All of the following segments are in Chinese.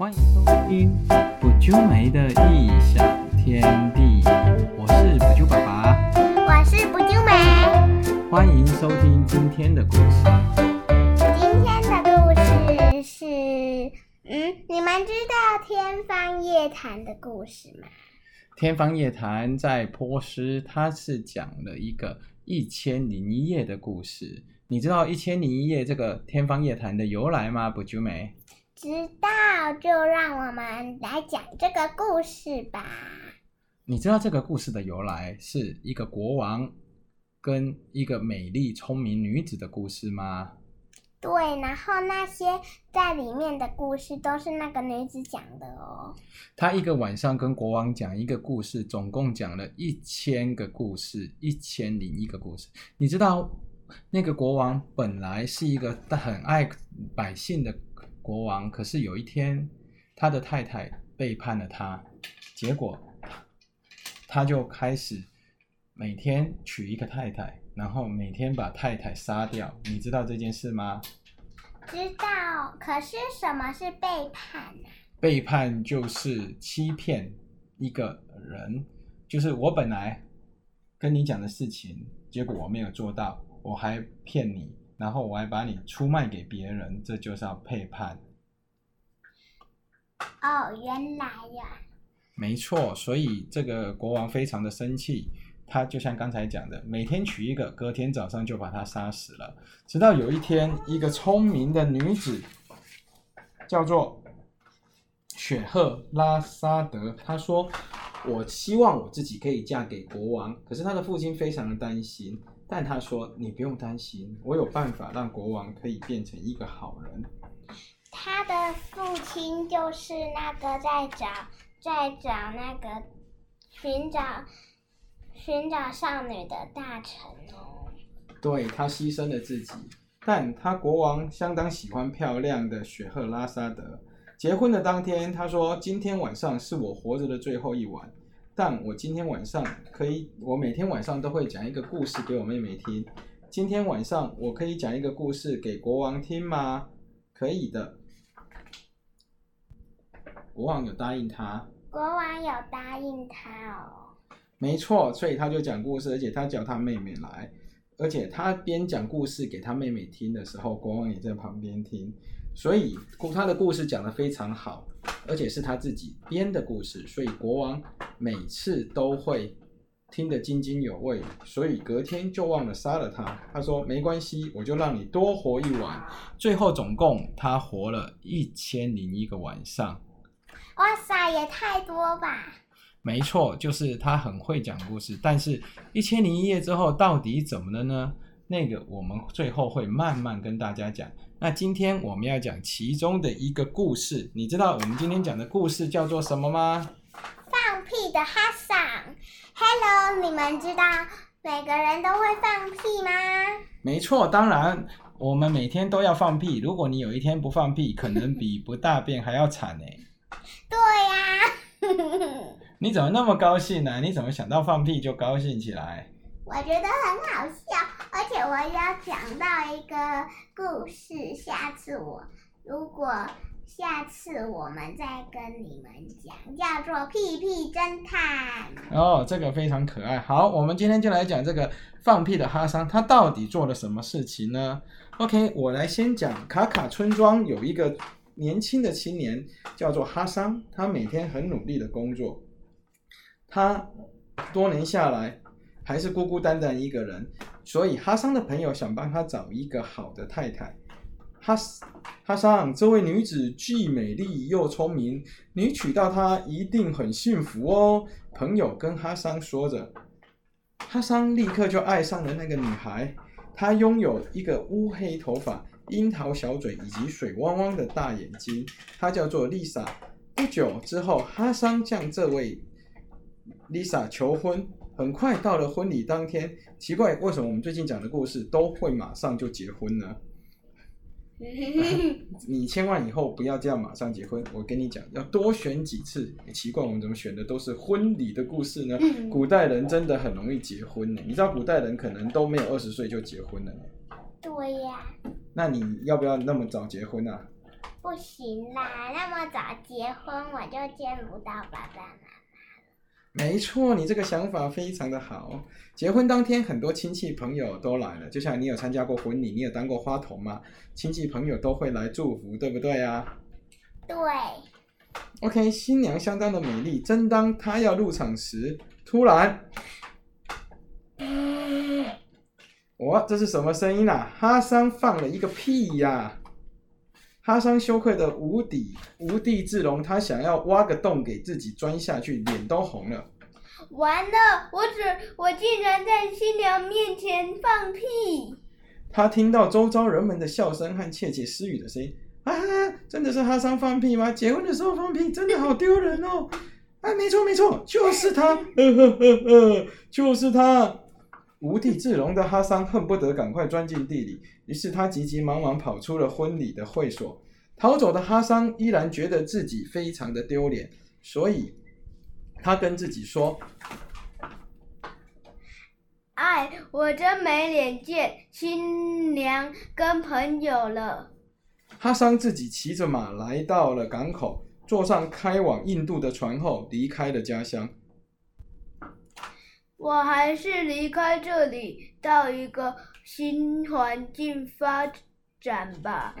欢迎收听不啾梅的异想天地，我是不啾爸爸，我是不啾梅。欢迎收听今天的故事。今天的故事是，嗯，你们知道天方夜谭的故事吗？天方夜谭在波斯，它是讲了一个一千零一夜的故事。你知道一千零一夜这个天方夜谭的由来吗？不啾梅？知道，就让我们来讲这个故事吧。你知道这个故事的由来是一个国王跟一个美丽聪明女子的故事吗？对，然后那些在里面的故事都是那个女子讲的哦。她一个晚上跟国王讲一个故事，总共讲了一千个故事，一千零一个故事。你知道那个国王本来是一个很爱百姓的国王，可是有一天他的太太背叛了他，结果他就开始每天娶一个太太，然后每天把太太杀掉。你知道这件事吗？知道，可是什么是背叛呢？背叛就是欺骗一个人，就是我本来跟你讲的事情，结果我没有做到，我还骗你，然后我还把你出卖给别人，这就是要背叛。哦，原来呀。没错，所以这个国王非常的生气，他就像刚才讲的，每天娶一个，隔天早上就把他杀死了。直到有一天，一个聪明的女子叫做雪赫拉沙德，她说：“我希望我自己可以嫁给国王。”可是她的父亲非常的担心，但他说：“你不用担心，我有办法让国王可以变成一个好人。”他的父亲就是那个在找。在找那个寻找寻找少女的大臣哦。对他牺牲了自己，但他国王相当喜欢漂亮的雪赫拉沙德。结婚的当天，他说：“今天晚上是我活着的最后一晚，但我今天晚上可以，我每天晚上都会讲一个故事给我妹妹听。今天晚上我可以讲一个故事给国王听吗？可以的。”国王有答应他，国王有答应他哦。没错，所以他就讲故事，而且他叫他妹妹来，而且他边讲故事给他妹妹听的时候，国王也在旁边听，所以他的故事讲得非常好，而且是他自己编的故事，所以国王每次都会听得津津有味，所以隔天就忘了杀了他。他说没关系，我就让你多活一晚。最后总共他活了一千零一个晚上。哇塞，也太多吧！没错，就是他很会讲故事，但是一千零一夜之后到底怎么了呢？那个我们最后会慢慢跟大家讲。那今天我们要讲其中的一个故事，你知道我们今天讲的故事叫做什么吗？放屁的哈桑，Hello，你们知道每个人都会放屁吗？没错，当然我们每天都要放屁。如果你有一天不放屁，可能比不大便还要惨呢。对呀，你怎么那么高兴呢？你怎么想到放屁就高兴起来？我觉得很好笑，而且我要讲到一个故事。下次我如果下次我们再跟你们讲，叫做《屁屁侦探》。哦，这个非常可爱。好，我们今天就来讲这个放屁的哈桑，他到底做了什么事情呢？OK，我来先讲卡卡村庄有一个。年轻的青年叫做哈桑，他每天很努力的工作。他多年下来还是孤孤单单一个人，所以哈桑的朋友想帮他找一个好的太太。哈哈桑，这位女子既美丽又聪明，你娶到她一定很幸福哦。朋友跟哈桑说着，哈桑立刻就爱上了那个女孩。她拥有一个乌黑头发。樱桃小嘴以及水汪汪的大眼睛，她叫做丽莎。不久之后，哈桑向这位丽莎求婚。很快到了婚礼当天，奇怪，为什么我们最近讲的故事都会马上就结婚呢？你千万以后不要这样马上结婚，我跟你讲，要多选几次。奇怪，我们怎么选的都是婚礼的故事呢？古代人真的很容易结婚呢。你知道古代人可能都没有二十岁就结婚了呢。对呀。那你要不要那么早结婚啊？不行啦，那么早结婚我就见不到爸爸妈妈。没错，你这个想法非常的好。结婚当天，很多亲戚朋友都来了，就像你有参加过婚礼，你有当过花童吗？亲戚朋友都会来祝福，对不对啊对，？OK，新娘相当的美丽。正当她要入场时，突然，哇，这是什么声音啊？哈桑放了一个屁呀、哈桑羞愧的无底无地自容，他想要挖个洞给自己钻下去，脸都红了。完了，我只我竟然在新娘面前放屁。他听到周遭人们的笑声和窃窃私语的声音，啊，真的是哈桑放屁吗？结婚的时候放屁，真的好丢人哦！啊，没错没错，就是他，呵呵呵呵，就是他。无地自容的哈桑恨不得赶快钻进地里，于是他急急忙忙跑出了婚礼的会所。逃走的哈桑依然觉得自己非常的丢脸，所以他跟自己说：“哎，我真没脸见新娘跟朋友了。哈桑自己骑着马来到了港口，坐上开往印度的船后，离开了家乡。我还是离开这里，到一个新环境发展吧。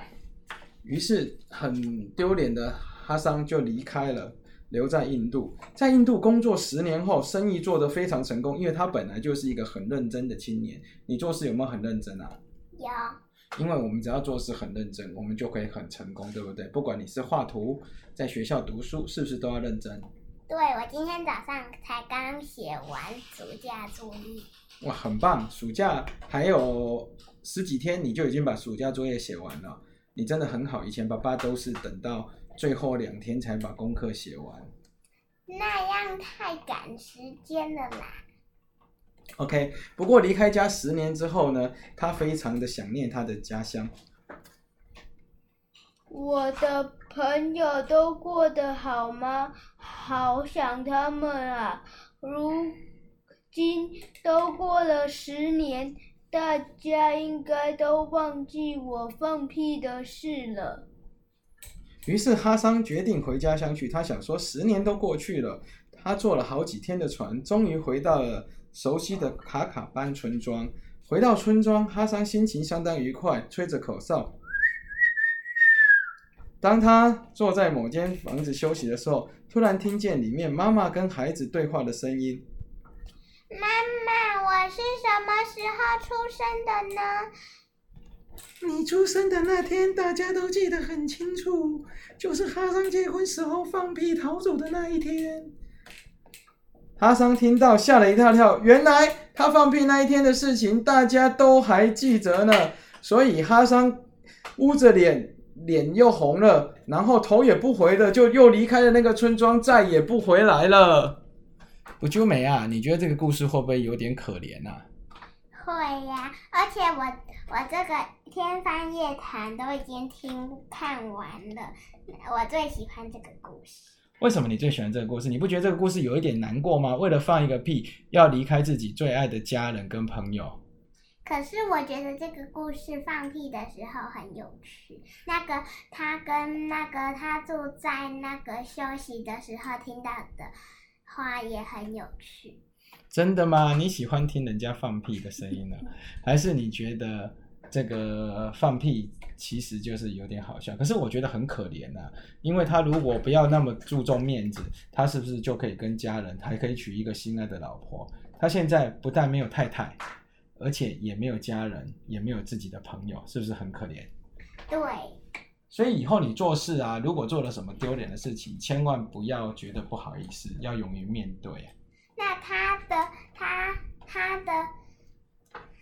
于是，很丢脸的哈桑就离开了，留在印度。在印度工作十年后，生意做得非常成功，因为他本来就是一个很认真的青年。你做事有没有很认真啊？有，因为我们只要做事很认真，我们就可以很成功，对不对？不管你是画图，在学校读书，是不是都要认真？对我今天早上才刚写完暑假作业。哇，很棒！暑假还有十几天，你就已经把暑假作业写完了，你真的很好。以前爸爸都是等到最后两天才把功课写完。那样太赶时间了啦。OK，不过离开家十年之后呢，他非常的想念他的家乡。我的朋友都过得好吗？好想他们啊！如今都过了十年，大家应该都忘记我放屁的事了。于是哈桑决定回家乡去。他想说，十年都过去了，他坐了好几天的船，终于回到了熟悉的卡卡班村庄。回到村庄，哈桑心情相当愉快，吹着口哨。当他坐在某间房子休息的时候，突然听见里面妈妈跟孩子对话的声音。妈妈，我是什么时候出生的呢？你出生的那天，大家都记得很清楚，就是哈桑结婚时候放屁逃走的那一天。哈桑听到吓了一大跳，原来他放屁那一天的事情，大家都还记着呢。所以哈桑捂着脸，脸又红了，然后头也不回的就又离开了那个村庄，再也不回来了。不就美啊？你觉得这个故事会不会有点可怜啊？会呀、而且我我这个《天方夜谭》都已经听看完了，我最喜欢这个故事。为什么你最喜欢这个故事？你不觉得这个故事有一点难过吗？为了放一个屁，要离开自己最爱的家人跟朋友。可是我觉得这个故事放屁的时候很有趣。那个他跟那个他住在那个休息的时候听到的话也很有趣。真的吗？你喜欢听人家放屁的声音呢，还是你觉得这个放屁其实就是有点好笑？可是我觉得很可怜啊，因为他如果不要那么注重面子，他是不是就可以跟家人，还可以娶一个心爱的老婆？他现在不但没有太太，而且也没有家人，也没有自己的朋友，是不是很可怜？对，所以以后你做事啊，如果做了什么丢脸的事情，千万不要觉得不好意思，要勇于面对。那他的他他的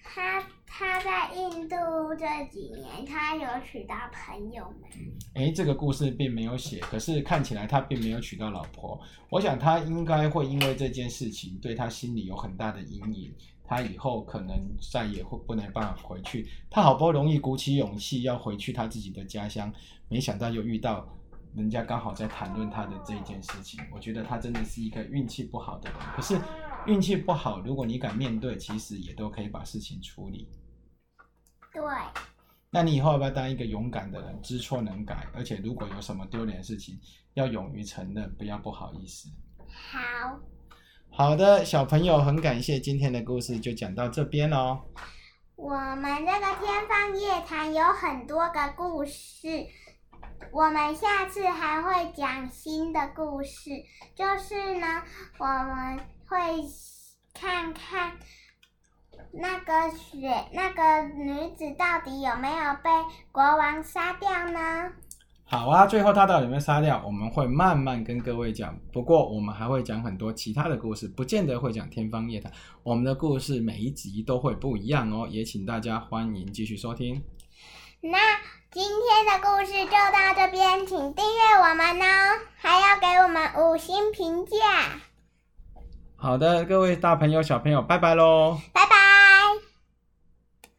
他他在印度这几年，他有娶到朋友吗？诶，这个故事并没有写，可是看起来他并没有娶到老婆。我想他应该会因为这件事情对他心里有很大的阴影，他以后可能再也会不能办法回去。他好不容易鼓起勇气要回去他自己的家乡，没想到又遇到人家刚好在谈论他的这件事情。我觉得他真的是一个运气不好的人。可是运气不好，如果你敢面对，其实也都可以把事情处理。对，那你以后要不要当一个勇敢的人，知错能改，而且如果有什么丢脸的事情，要勇于承认，不要不好意思。好，好的，小朋友，很感谢今天的故事就讲到这边哦。我们这个天方夜谭有很多个故事，我们下次还会讲新的故事。就是呢，我们会看看那个雪那个女子到底有没有被国王杀掉呢？好啊，最后她到底有没有杀掉？我们会慢慢跟各位讲。不过我们还会讲很多其他的故事，不见得会讲天方夜谭。我们的故事每一集都会不一样哦，也请大家欢迎继续收听。那今天的故事就到这边，请订阅我们哦，还要给我们五星评价。好的，各位大朋友、小朋友，拜拜喽！拜拜。